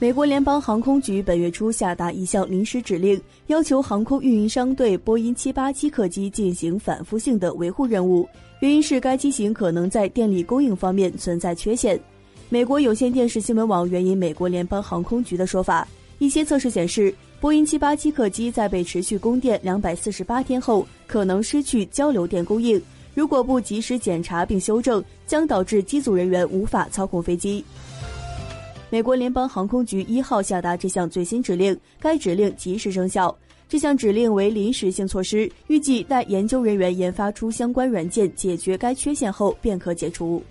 美国联邦航空局本月初下达一项临时指令，要求航空运营商对波音787客机进行反复性的维护任务，原因是该机型可能在电力供应方面存在缺陷。美国有线电视新闻网援引美国联邦航空局的说法，一些测试显示，波音787客机在被持续供电两百四十八天后，可能失去交流电供应，如果不及时检查并修正，将导致机组人员无法操控飞机。美国联邦航空局一号下达这项最新指令，该指令及时生效。这项指令为临时性措施，预计待研究人员研发出相关软件解决该缺陷后便可解除。